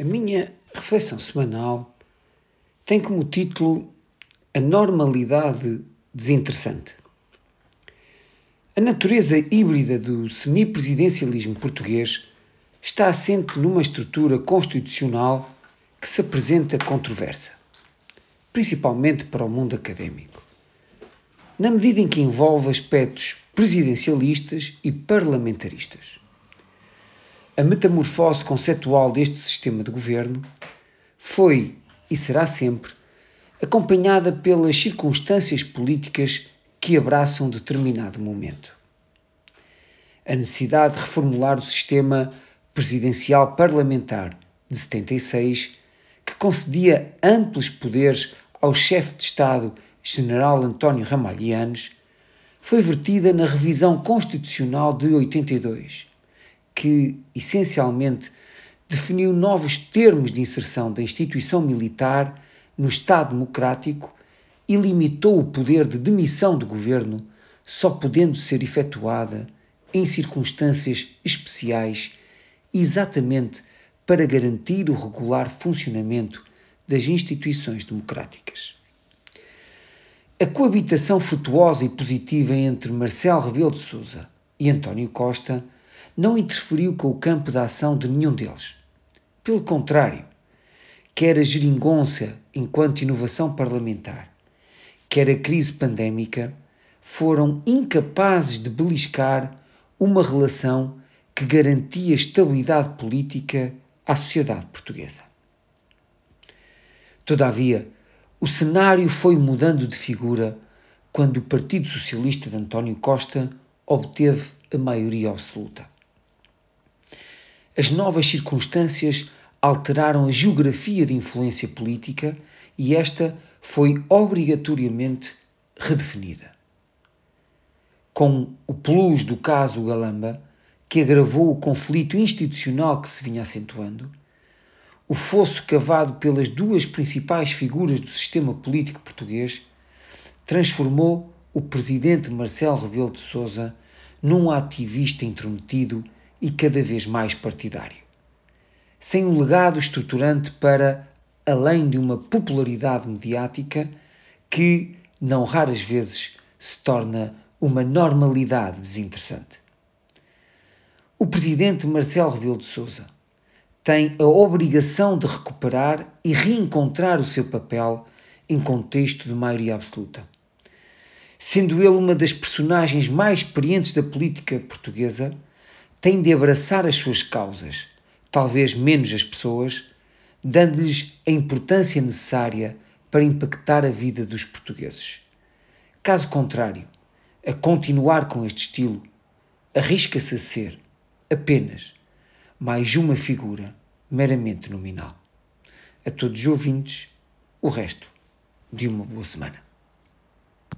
A minha reflexão semanal tem como título A Normalidade Desinteressante. A natureza híbrida do semipresidencialismo português está assente numa estrutura constitucional que se apresenta controversa, principalmente para o mundo académico, na medida em que envolve aspectos presidencialistas e parlamentaristas. A metamorfose conceptual deste sistema de governo foi e será sempre acompanhada pelas circunstâncias políticas que abraçam determinado momento. A necessidade de reformular o sistema presidencial parlamentar de 76, que concedia amplos poderes ao chefe de Estado, General António Ramalhianes, foi vertida na revisão constitucional de 82 que, essencialmente, definiu novos termos de inserção da instituição militar no Estado Democrático e limitou o poder de demissão do governo, só podendo ser efetuada em circunstâncias especiais, exatamente para garantir o regular funcionamento das instituições democráticas. A coabitação frutuosa e positiva entre Marcelo Rebelo de Sousa e António Costa não interferiu com o campo de ação de nenhum deles. Pelo contrário, quer a geringonça enquanto inovação parlamentar, quer a crise pandémica, foram incapazes de beliscar uma relação que garantia estabilidade política à sociedade portuguesa. Todavia, o cenário foi mudando de figura quando o Partido Socialista de António Costa obteve a maioria absoluta. As novas circunstâncias alteraram a geografia de influência política e esta foi obrigatoriamente redefinida. Com o plus do caso Galamba, que agravou o conflito institucional que se vinha acentuando, o fosso cavado pelas duas principais figuras do sistema político português transformou o presidente Marcelo Rebelo de Sousa num ativista intrometido e cada vez mais partidário. Sem um legado estruturante para além de uma popularidade mediática que, não raras vezes, se torna uma normalidade desinteressante. O presidente Marcelo Rebelo de Sousa tem a obrigação de recuperar e reencontrar o seu papel em contexto de maioria absoluta. Sendo ele uma das personagens mais experientes da política portuguesa, tem de abraçar as suas causas, talvez menos as pessoas, dando-lhes a importância necessária para impactar a vida dos portugueses. Caso contrário, a continuar com este estilo, arrisca-se a ser apenas mais uma figura meramente nominal. A todos os ouvintes, o resto de uma boa semana.